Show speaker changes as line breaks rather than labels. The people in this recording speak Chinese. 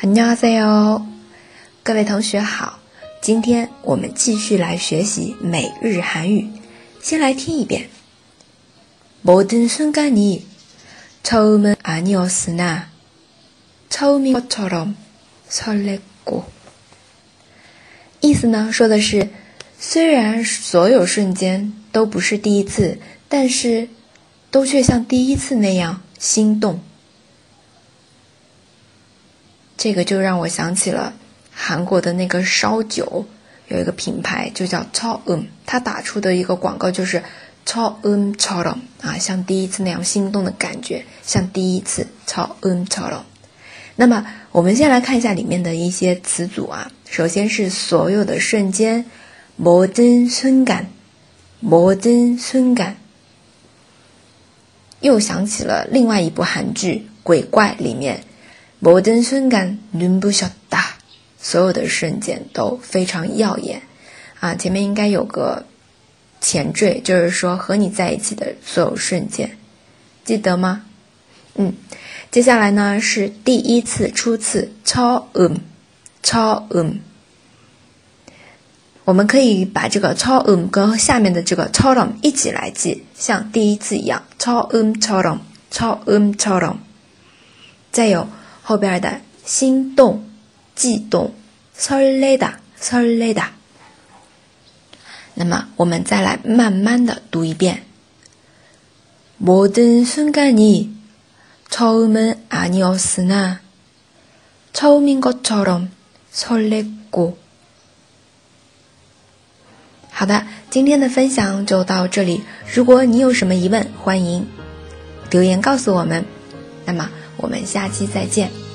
안녕하세요，各位同学好，今天我们继续来学习每日韩语。先来听一遍。모든순간이처음은아니었으나처음인것처럼설레고意思呢，说的是，虽然所有瞬间都不是第一次，但是都却像第一次那样心动。 这个就让我想起了韩国的那个烧酒，有一个品牌就叫超嗯，它打出的一个广告就是超嗯超嗯，啊，像第一次那样心动的感觉，像第一次超嗯超嗯。那么我们先来看一下里面的一些词组啊，首先是所有的瞬间，摩登瞬感，摩登瞬感。又想起了另外一部韩剧鬼怪里面。 모든순간눈부셨 다， 所有的瞬间都非常耀眼啊！前面应该有个前缀，就是说和你在一起的所有瞬间，记得吗？嗯，接下来呢是第一次、初次，超嗯，超嗯。我们可以把这个超嗯跟下面的这个超冷一起来记，像第一次一样，超嗯超冷，超嗯超冷。再有。 后边的心动、悸动、설레 다、 설레 다。 那么我们再来慢慢的读一遍。모든순간이처음은아니었으나처음인것처럼설레 고。 好的，今天的分享就到这里。如果你有什么疑问，欢迎留言告诉我们。那么。 我们下期再见。